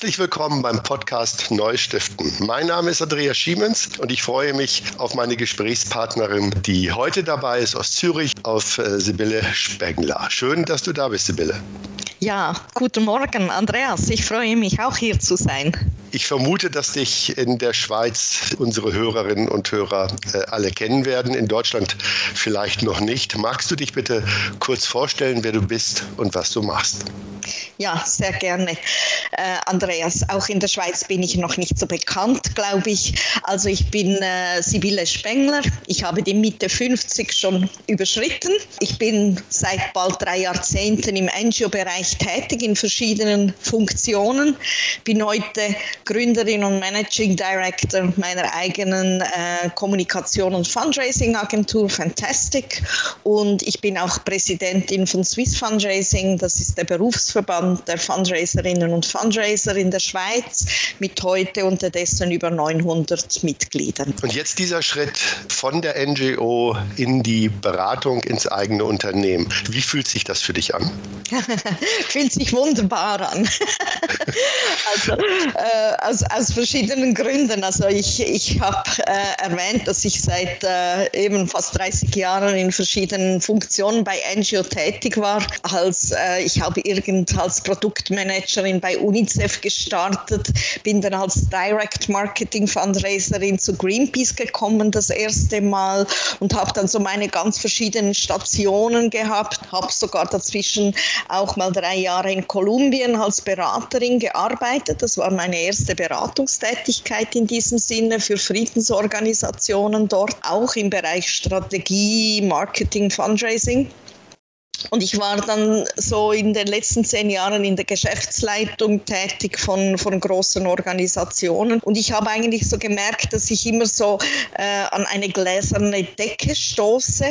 Herzlich willkommen beim Podcast Neustiften. Mein Name ist Andreas Schiemens und ich freue mich auf meine Gesprächspartnerin, die heute dabei ist aus Zürich, auf äh, Sibylle Spengler. Schön, dass du da bist, Sibylle. Ja, guten Morgen, Andreas. Ich freue mich auch hier zu sein. Ich vermute, dass dich in der Schweiz unsere Hörerinnen und Hörer äh, alle kennen werden, in Deutschland vielleicht noch nicht. Magst du dich bitte kurz vorstellen, wer du bist und was du machst? Ja, sehr gerne. Äh, Andreas, auch in der Schweiz bin ich noch nicht so bekannt, glaube ich. Also ich bin äh, Sibylle Spengler. Ich habe die Mitte 50 schon überschritten. Ich bin seit bald drei Jahrzehnten im NGO-Bereich tätig in verschiedenen Funktionen. Bin heute Gründerin und Managing Director meiner eigenen äh, Kommunikation- und Fundraising-Agentur Fantastic. Und ich bin auch Präsidentin von Swiss Fundraising. Das ist der Berufsverband der Fundraiserinnen und Fundraiser in der Schweiz mit heute unterdessen über 900 Mitgliedern. Und jetzt dieser Schritt von der NGO in die Beratung ins eigene Unternehmen. Wie fühlt sich das für dich an? fühlt sich wunderbar an. also, äh, aus, aus verschiedenen Gründen. Also ich, ich habe äh, erwähnt, dass ich seit äh, eben fast 30 Jahren in verschiedenen Funktionen bei NGO tätig war. Als, äh, ich habe irgend als Produktmanagerin bei UNICEF gestartet, bin dann als Direct Marketing Fundraiserin zu Greenpeace gekommen das erste Mal und habe dann so meine ganz verschiedenen Stationen gehabt, habe sogar dazwischen auch mal drei Jahre in Kolumbien als Beraterin gearbeitet. Das war meine erste Beratungstätigkeit in diesem Sinne für Friedensorganisationen dort, auch im Bereich Strategie, Marketing, Fundraising. Und ich war dann so in den letzten zehn Jahren in der Geschäftsleitung tätig von, von großen Organisationen. Und ich habe eigentlich so gemerkt, dass ich immer so äh, an eine gläserne Decke stoße,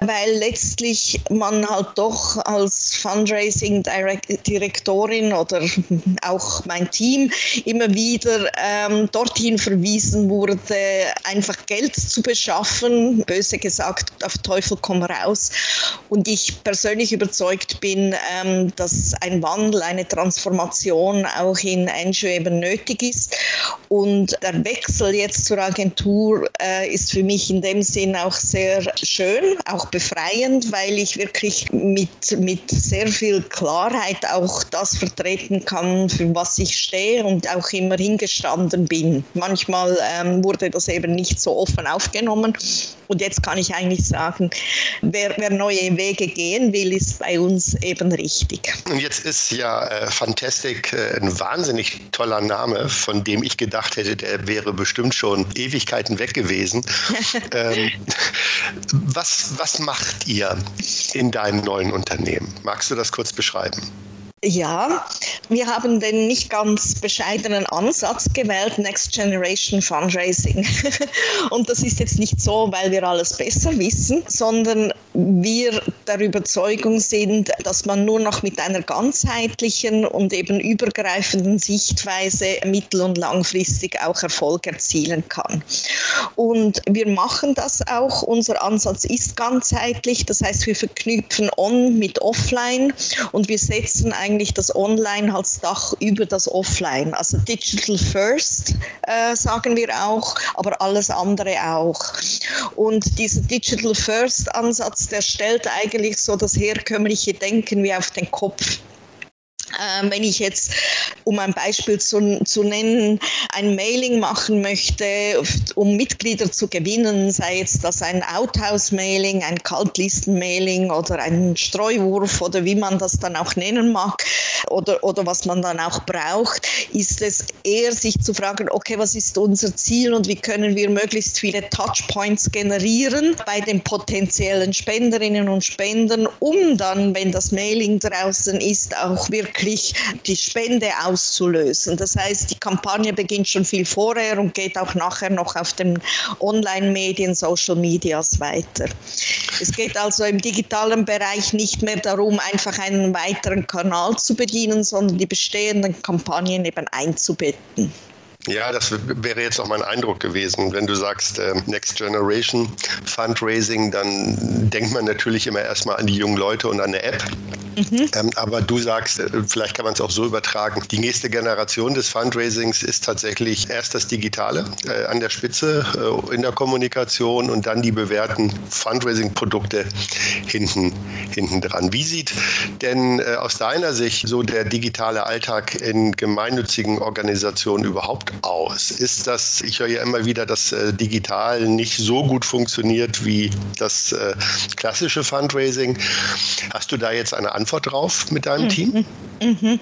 weil letztlich man halt doch als Fundraising-Direktorin oder auch mein Team immer wieder ähm, dorthin verwiesen wurde, einfach Geld zu beschaffen, böse gesagt, auf Teufel komm raus. Und ich persönlich persönlich überzeugt bin, ähm, dass ein Wandel, eine Transformation auch in NGO eben nötig ist. Und der Wechsel jetzt zur Agentur äh, ist für mich in dem Sinn auch sehr schön, auch befreiend, weil ich wirklich mit, mit sehr viel Klarheit auch das vertreten kann, für was ich stehe und auch immer hingestanden bin. Manchmal ähm, wurde das eben nicht so offen aufgenommen. Und jetzt kann ich eigentlich sagen, wer, wer neue Wege gehen will, ist bei uns eben richtig. Und jetzt ist ja äh, Fantastic äh, ein wahnsinnig toller Name, von dem ich gedacht hätte, der wäre bestimmt schon Ewigkeiten weg gewesen. ähm, was, was macht ihr in deinem neuen Unternehmen? Magst du das kurz beschreiben? Ja, wir haben den nicht ganz bescheidenen Ansatz gewählt, Next Generation Fundraising. Und das ist jetzt nicht so, weil wir alles besser wissen, sondern wir der Überzeugung sind, dass man nur noch mit einer ganzheitlichen und eben übergreifenden Sichtweise mittel- und langfristig auch Erfolg erzielen kann. Und wir machen das auch. Unser Ansatz ist ganzheitlich. Das heißt, wir verknüpfen On mit Offline und wir setzen eigentlich eigentlich das Online als Dach über das Offline. Also Digital First äh, sagen wir auch, aber alles andere auch. Und dieser Digital First Ansatz, der stellt eigentlich so das herkömmliche Denken wie auf den Kopf. Ähm, wenn ich jetzt, um ein Beispiel zu, zu nennen, ein Mailing machen möchte, um Mitglieder zu gewinnen, sei jetzt das ein Outhouse-Mailing, ein Kaltlisten-Mailing oder ein Streuwurf oder wie man das dann auch nennen mag oder, oder was man dann auch braucht, ist es eher sich zu fragen, okay, was ist unser Ziel und wie können wir möglichst viele Touchpoints generieren bei den potenziellen Spenderinnen und Spendern, um dann, wenn das Mailing draußen ist, auch wirklich wirklich die Spende auszulösen. Das heißt, die Kampagne beginnt schon viel vorher und geht auch nachher noch auf den Online-Medien, Social Medias weiter. Es geht also im digitalen Bereich nicht mehr darum, einfach einen weiteren Kanal zu bedienen, sondern die bestehenden Kampagnen eben einzubetten. Ja, das wäre jetzt auch mein Eindruck gewesen. Wenn du sagst äh, Next Generation Fundraising, dann denkt man natürlich immer erstmal an die jungen Leute und an eine App. Mhm. Ähm, aber du sagst, äh, vielleicht kann man es auch so übertragen, die nächste Generation des Fundraisings ist tatsächlich erst das Digitale äh, an der Spitze äh, in der Kommunikation und dann die bewährten Fundraising-Produkte hinten, hinten dran. Wie sieht denn äh, aus deiner Sicht so der digitale Alltag in gemeinnützigen Organisationen überhaupt aus? Ist das, ich höre ja immer wieder, dass äh, digital nicht so gut funktioniert wie das äh, klassische Fundraising. Hast du da jetzt eine Antwort drauf mit deinem mhm. Team? Mhm.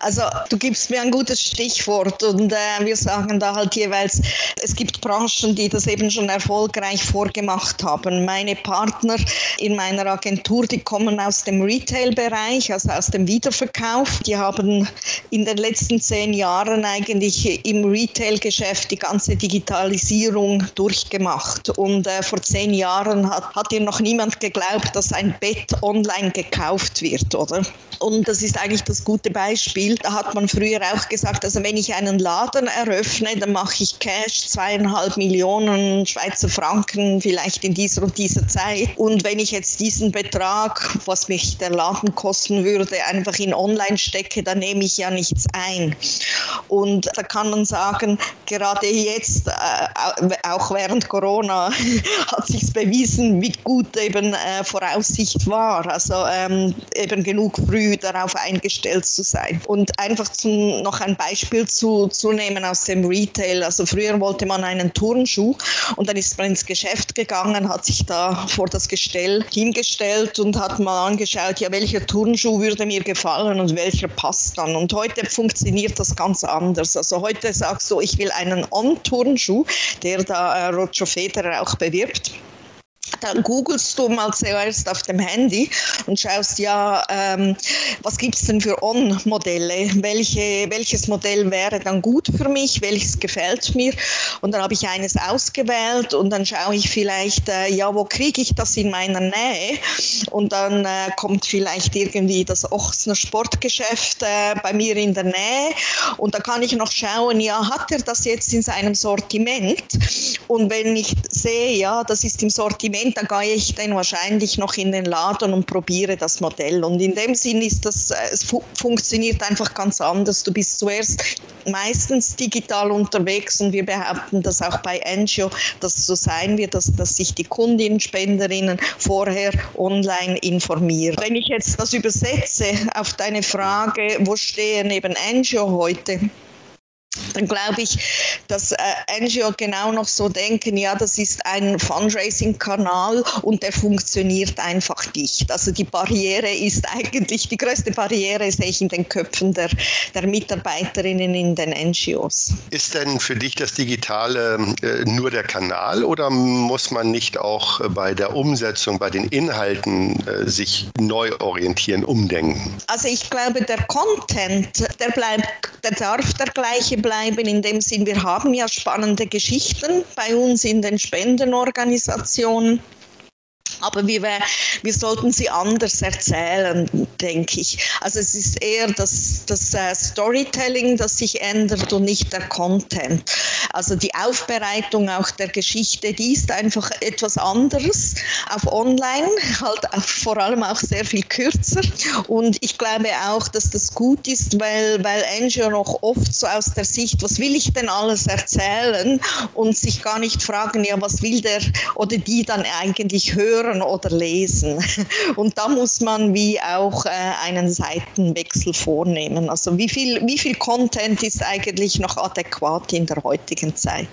Also du gibst mir ein gutes Stichwort und äh, wir sagen da halt jeweils, es gibt Branchen, die das eben schon erfolgreich vorgemacht haben. Meine Partner in meiner Agentur, die kommen aus dem Retail-Bereich, also aus dem Wiederverkauf. Die haben in den letzten zehn Jahren eigentlich im Retail-Geschäft die ganze Digitalisierung durchgemacht. Und äh, vor zehn Jahren hat, hat ihr noch niemand geglaubt, dass ein Bett online gekauft wird, oder? Und das ist eigentlich das gute Beispiel. Da hat man früher auch gesagt, also wenn ich einen Laden eröffne, dann mache ich Cash zweieinhalb Millionen Schweizer Franken vielleicht in dieser und dieser Zeit. Und wenn ich jetzt diesen Betrag, was mich der Laden kosten würde, einfach in Online stecke, dann nehme ich ja nichts ein. Und da kann man sagen, gerade jetzt, äh, auch während Corona, hat sich bewiesen, wie gut eben äh, Voraussicht war. Also ähm, eben genug früh darauf eingestellt zu sein. Und einfach zum, noch ein Beispiel zu, zu nehmen aus dem Retail. Also früher wollte man einen Turnschuh und dann ist man ins Geschäft gegangen, hat sich da vor das Gestell hingestellt und hat mal angeschaut, ja, welcher Turnschuh würde mir gefallen und welcher passt dann. Und heute funktioniert das ganz anders. Also heute sagst du, ich will einen On-Turnschuh, der da äh, Roger Federer auch bewirbt dann googelst du mal zuerst auf dem Handy und schaust, ja, ähm, was gibt es denn für On-Modelle? Welche, welches Modell wäre dann gut für mich? Welches gefällt mir? Und dann habe ich eines ausgewählt und dann schaue ich vielleicht, äh, ja, wo kriege ich das in meiner Nähe? Und dann äh, kommt vielleicht irgendwie das Ochsner Sportgeschäft äh, bei mir in der Nähe und da kann ich noch schauen, ja, hat er das jetzt in seinem Sortiment? Und wenn ich sehe, ja, das ist im Sortiment, Moment, da gehe ich dann wahrscheinlich noch in den Laden und probiere das Modell. Und in dem Sinn ist das, äh, es fu funktioniert einfach ganz anders. Du bist zuerst meistens digital unterwegs und wir behaupten das auch bei Angio, dass so sein wird, dass, dass sich die Kundinnen, Spenderinnen vorher online informieren. Wenn ich jetzt das übersetze auf deine Frage, wo stehen eben Angio heute? Dann glaube ich, dass äh, NGO genau noch so denken, ja, das ist ein Fundraising-Kanal und der funktioniert einfach nicht. Also die Barriere ist eigentlich, die größte Barriere sehe ich in den Köpfen der, der Mitarbeiterinnen in den NGOs. Ist denn für dich das Digitale äh, nur der Kanal oder muss man nicht auch äh, bei der Umsetzung, bei den Inhalten äh, sich neu orientieren, umdenken? Also ich glaube, der Content, der bleibt, der darf der gleiche bleiben bleiben in dem Sinn, wir haben ja spannende Geschichten bei uns in den Spendenorganisationen. Aber wir, wir sollten sie anders erzählen, denke ich. Also es ist eher das, das uh, Storytelling, das sich ändert und nicht der Content. Also die Aufbereitung auch der Geschichte, die ist einfach etwas anderes auf Online, halt auch, vor allem auch sehr viel kürzer. Und ich glaube auch, dass das gut ist, weil, weil Angel noch oft so aus der Sicht, was will ich denn alles erzählen und sich gar nicht fragen, ja, was will der oder die dann eigentlich hören hören oder lesen. Und da muss man wie auch äh, einen Seitenwechsel vornehmen. Also wie viel, wie viel Content ist eigentlich noch adäquat in der heutigen Zeit?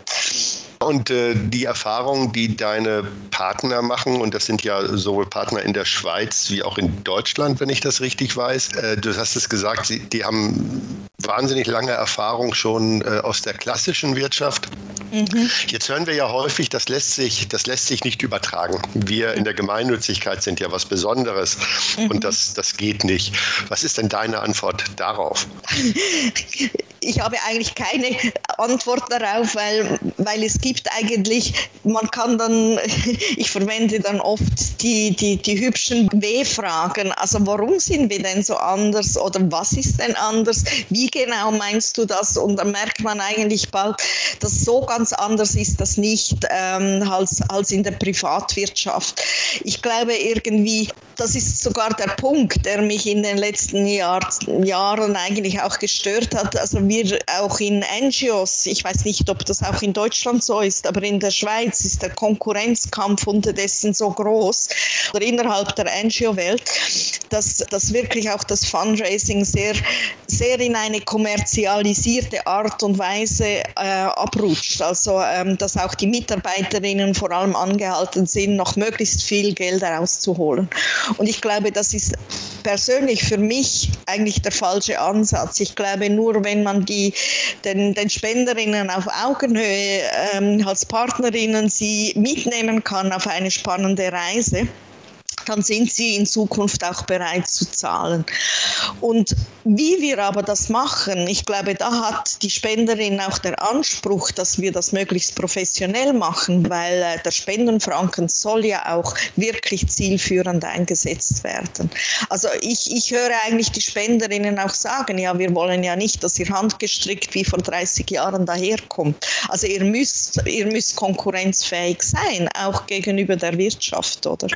Und äh, die Erfahrungen, die deine Partner machen, und das sind ja sowohl Partner in der Schweiz wie auch in Deutschland, wenn ich das richtig weiß. Äh, du hast es gesagt, sie, die haben wahnsinnig lange Erfahrung schon äh, aus der klassischen Wirtschaft. Mhm. Jetzt hören wir ja häufig, das lässt, sich, das lässt sich nicht übertragen. Wir in der Gemeinnützigkeit sind ja was Besonderes mhm. und das, das geht nicht. Was ist denn deine Antwort darauf? Ich habe eigentlich keine Antwort darauf, weil, weil es gibt eigentlich, man kann dann, ich verwende dann oft die, die, die hübschen W-Fragen. Also warum sind wir denn so anders oder was ist denn anders? Wie genau meinst du das? Und dann merkt man eigentlich bald, dass so ganz anders ist das nicht ähm, als, als in der Privatwirtschaft. Ich glaube irgendwie, das ist sogar der Punkt, der mich in den letzten Jahr, Jahren eigentlich auch gestört hat. Also wir auch in NGOs, ich weiß nicht, ob das auch in Deutschland so ist, aber in der Schweiz ist der Konkurrenzkampf unterdessen so groß oder innerhalb der NGO-Welt, dass, dass wirklich auch das Fundraising sehr, sehr in eine kommerzialisierte Art und Weise äh, abrutscht. Also ähm, dass auch die Mitarbeiterinnen vor allem angehalten sind, noch möglichst viel Geld herauszuholen. Und ich glaube, das ist persönlich für mich eigentlich der falsche Ansatz. Ich glaube, nur wenn man die, den, den Spenderinnen auf Augenhöhe ähm, als Partnerinnen sie mitnehmen kann auf eine spannende Reise, dann sind sie in Zukunft auch bereit zu zahlen. Und wie wir aber das machen, ich glaube, da hat die Spenderin auch der Anspruch, dass wir das möglichst professionell machen, weil äh, der Spendenfranken soll ja auch wirklich zielführend eingesetzt werden. Also ich, ich höre eigentlich die Spenderinnen auch sagen, ja, wir wollen ja nicht, dass ihr handgestrickt wie vor 30 Jahren daherkommt. Also ihr müsst, ihr müsst konkurrenzfähig sein, auch gegenüber der Wirtschaft, oder?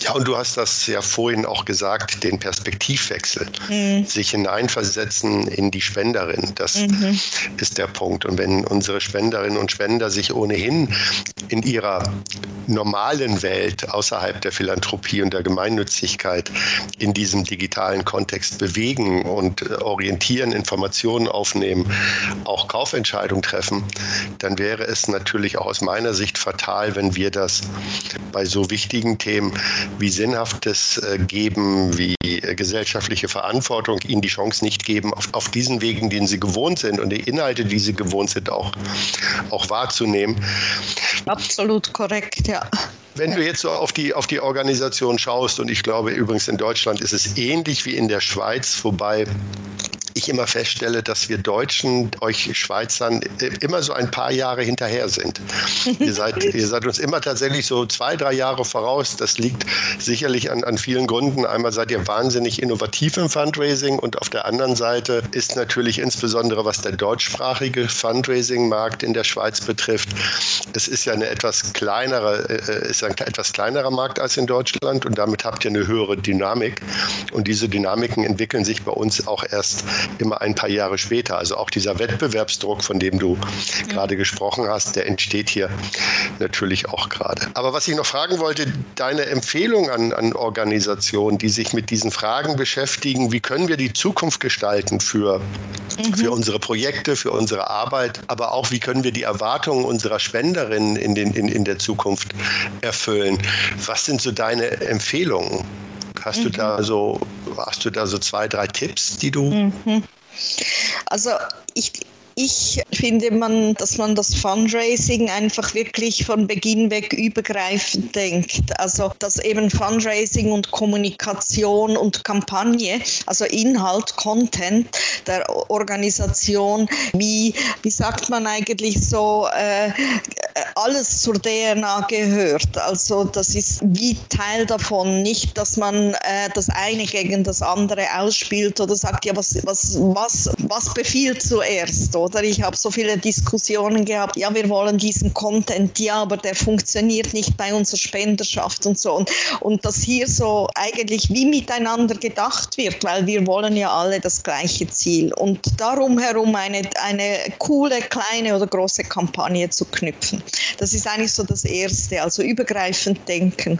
Ja, und du hast das ja vorhin auch gesagt, den Perspektivwechsel, mhm. sich hineinversetzen in die Spenderin. Das mhm. ist der Punkt. Und wenn unsere Spenderinnen und Spender sich ohnehin in ihrer normalen Welt außerhalb der Philanthropie und der Gemeinnützigkeit in diesem digitalen Kontext bewegen und orientieren, Informationen aufnehmen, auch Kaufentscheidungen treffen, dann wäre es natürlich auch aus meiner Sicht fatal, wenn wir das bei so wichtigen Themen wie Sinnhaftes äh, geben, wie äh, gesellschaftliche Verantwortung, ihnen die Chance nicht geben, auf, auf diesen Wegen, den sie gewohnt sind und die Inhalte, die sie gewohnt sind, auch, auch wahrzunehmen. Absolut korrekt, ja. Wenn du jetzt so auf die, auf die Organisation schaust, und ich glaube übrigens in Deutschland ist es ähnlich wie in der Schweiz, wobei ich immer feststelle, dass wir Deutschen euch Schweizern immer so ein paar Jahre hinterher sind. ihr, seid, ihr seid uns immer tatsächlich so zwei, drei Jahre voraus. Das liegt sicherlich an, an vielen Gründen. Einmal seid ihr wahnsinnig innovativ im Fundraising und auf der anderen Seite ist natürlich insbesondere, was der deutschsprachige Fundraising-Markt in der Schweiz betrifft, es ist ja eine etwas kleinere, äh, ist ein etwas kleinerer Markt als in Deutschland und damit habt ihr eine höhere Dynamik. Und diese Dynamiken entwickeln sich bei uns auch erst immer ein paar Jahre später. Also auch dieser Wettbewerbsdruck, von dem du ja. gerade gesprochen hast, der entsteht hier natürlich auch gerade. Aber was ich noch fragen wollte, deine Empfehlung an, an Organisationen, die sich mit diesen Fragen beschäftigen, wie können wir die Zukunft gestalten für, mhm. für unsere Projekte, für unsere Arbeit, aber auch wie können wir die Erwartungen unserer Spenderinnen in, den, in, in der Zukunft erfüllen? Was sind so deine Empfehlungen? Hast mhm. du da so, hast du da so zwei, drei Tipps, die du? Mhm. Also ich, ich finde, man, dass man das Fundraising einfach wirklich von Beginn weg übergreifend denkt. Also, dass eben Fundraising und Kommunikation und Kampagne, also Inhalt, Content der Organisation, wie, wie sagt man eigentlich so, äh, alles zur DNA gehört. Also, das ist wie Teil davon, nicht, dass man äh, das eine gegen das andere ausspielt oder sagt, ja, was, was, was, was befiehlt zuerst? Oder? ich habe so viele Diskussionen gehabt, ja, wir wollen diesen Content, ja, aber der funktioniert nicht bei unserer Spenderschaft und so. Und, und dass hier so eigentlich wie miteinander gedacht wird, weil wir wollen ja alle das gleiche Ziel. Und darum herum eine, eine coole, kleine oder große Kampagne zu knüpfen. Das ist eigentlich so das Erste, also übergreifend denken.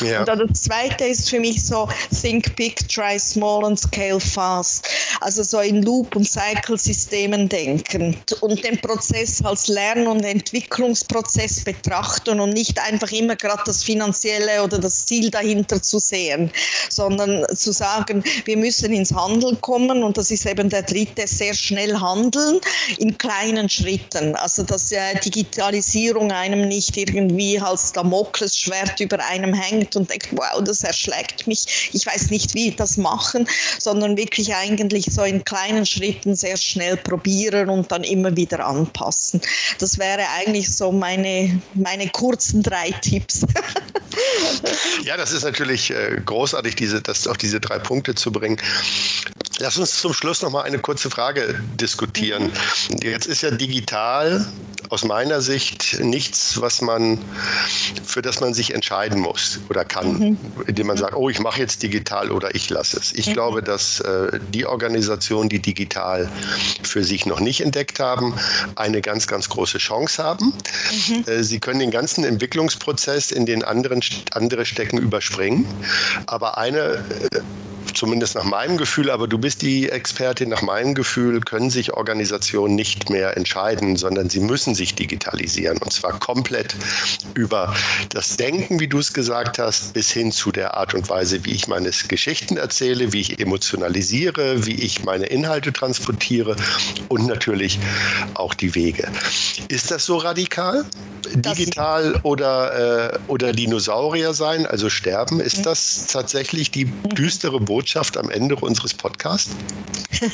Ja. Und dann das Zweite ist für mich so Think Big, Try Small and Scale Fast. Also so in Loop- und Cycle-Systemen denken und den Prozess als Lern- und Entwicklungsprozess betrachten und nicht einfach immer gerade das Finanzielle oder das Ziel dahinter zu sehen, sondern zu sagen, wir müssen ins Handeln kommen und das ist eben der dritte, sehr schnell handeln in kleinen Schritten. Also dass äh, Digitalisierung einem nicht irgendwie als Damoklesschwert über einem hängt und denkt, wow, das erschlägt mich, ich weiß nicht, wie das machen, sondern wirklich eigentlich so in kleinen Schritten sehr schnell probieren und und dann immer wieder anpassen. Das wäre eigentlich so meine, meine kurzen drei Tipps. ja, das ist natürlich äh, großartig, diese, das auf diese drei Punkte zu bringen. Lass uns zum Schluss noch mal eine kurze Frage diskutieren. Mhm. Jetzt ist ja digital aus meiner Sicht nichts, was man, für das man sich entscheiden muss oder kann, mhm. indem man sagt, oh, ich mache jetzt digital oder ich lasse es. Ich mhm. glaube, dass äh, die Organisationen, die digital für sich noch nicht entdeckt haben, eine ganz, ganz große Chance haben. Mhm. Äh, sie können den ganzen Entwicklungsprozess in den anderen andere Stecken überspringen. Aber eine äh, zumindest nach meinem Gefühl, aber du bist die Expertin, nach meinem Gefühl können sich Organisationen nicht mehr entscheiden, sondern sie müssen sich digitalisieren und zwar komplett über das Denken, wie du es gesagt hast, bis hin zu der Art und Weise, wie ich meine Geschichten erzähle, wie ich emotionalisiere, wie ich meine Inhalte transportiere und natürlich auch die Wege. Ist das so radikal? Digital oder, äh, oder Dinosaurier sein, also sterben, ist mhm. das tatsächlich die düstere Botschaft? Botschaft am Ende unseres Podcasts?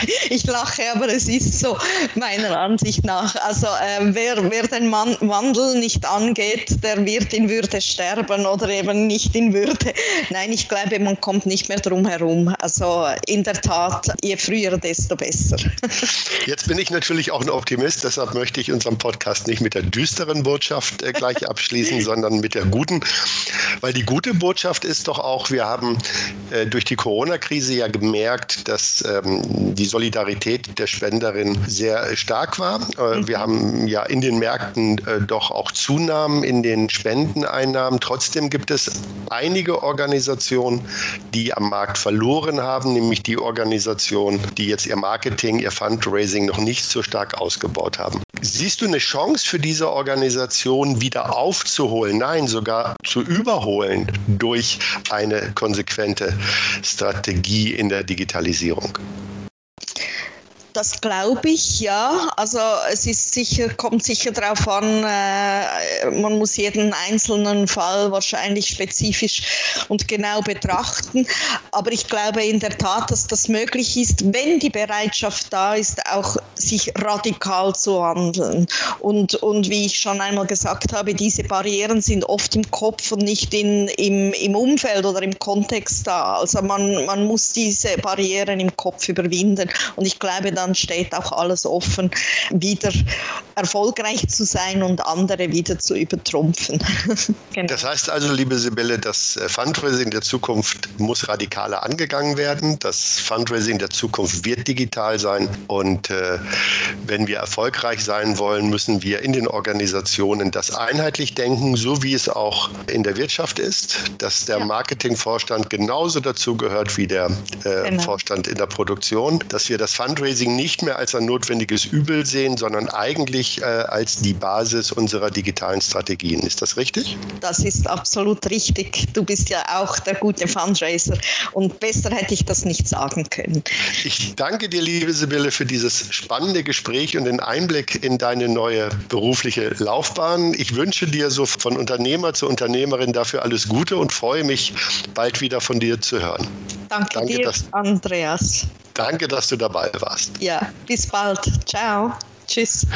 ich lache, aber es ist so, meiner Ansicht nach. Also äh, wer, wer den Mann, Wandel nicht angeht, der wird in Würde sterben oder eben nicht in Würde. Nein, ich glaube, man kommt nicht mehr drum herum. Also in der Tat, je früher, desto besser. Jetzt bin ich natürlich auch ein Optimist, deshalb möchte ich unseren Podcast nicht mit der düsteren Botschaft äh, gleich abschließen, sondern mit der guten. Weil die gute Botschaft ist doch auch, wir haben äh, durch die Corona-Krise ja gemerkt, dass ähm, die Solidarität der Spenderin sehr stark war. Äh, mhm. Wir haben ja in den Märkten äh, doch auch Zunahmen in den Spendeneinnahmen. Trotzdem gibt es einige Organisationen, die am Markt verloren haben, nämlich die Organisationen, die jetzt ihr Marketing, ihr Fundraising noch nicht so stark ausgebaut haben. Siehst du eine Chance für diese Organisation wieder aufzuholen, nein, sogar zu überholen durch eine konsequente Strategie in der Digitalisierung? Das glaube ich, ja. Also es ist sicher, kommt sicher darauf an, äh, man muss jeden einzelnen Fall wahrscheinlich spezifisch und genau betrachten. Aber ich glaube in der Tat, dass das möglich ist, wenn die Bereitschaft da ist, auch sich radikal zu handeln. Und, und wie ich schon einmal gesagt habe, diese Barrieren sind oft im Kopf und nicht in, im, im Umfeld oder im Kontext da. Also man, man muss diese Barrieren im Kopf überwinden. Und ich glaube, dann steht auch alles offen, wieder erfolgreich zu sein und andere wieder zu übertrumpfen. genau. Das heißt also, liebe Sibylle, das äh, Fundraising der Zukunft muss radikaler angegangen werden. Das Fundraising der Zukunft wird digital sein. Und äh, wenn wir erfolgreich sein wollen, müssen wir in den Organisationen das einheitlich denken, so wie es auch in der Wirtschaft ist, dass der ja. Marketingvorstand genauso dazu gehört wie der äh, genau. Vorstand in der Produktion, dass wir das Fundraising nicht mehr als ein notwendiges Übel sehen, sondern eigentlich äh, als die Basis unserer digitalen Strategien. Ist das richtig? Das ist absolut richtig. Du bist ja auch der gute Fundraiser und besser hätte ich das nicht sagen können. Ich danke dir, liebe Sibylle, für dieses spannende Gespräch und den Einblick in deine neue berufliche Laufbahn. Ich wünsche dir so von Unternehmer zu Unternehmerin dafür alles Gute und freue mich, bald wieder von dir zu hören. Danke, danke dir, dass, Andreas. Danke, dass du dabei warst. Ja, bis bald. Ciao. Tschüss.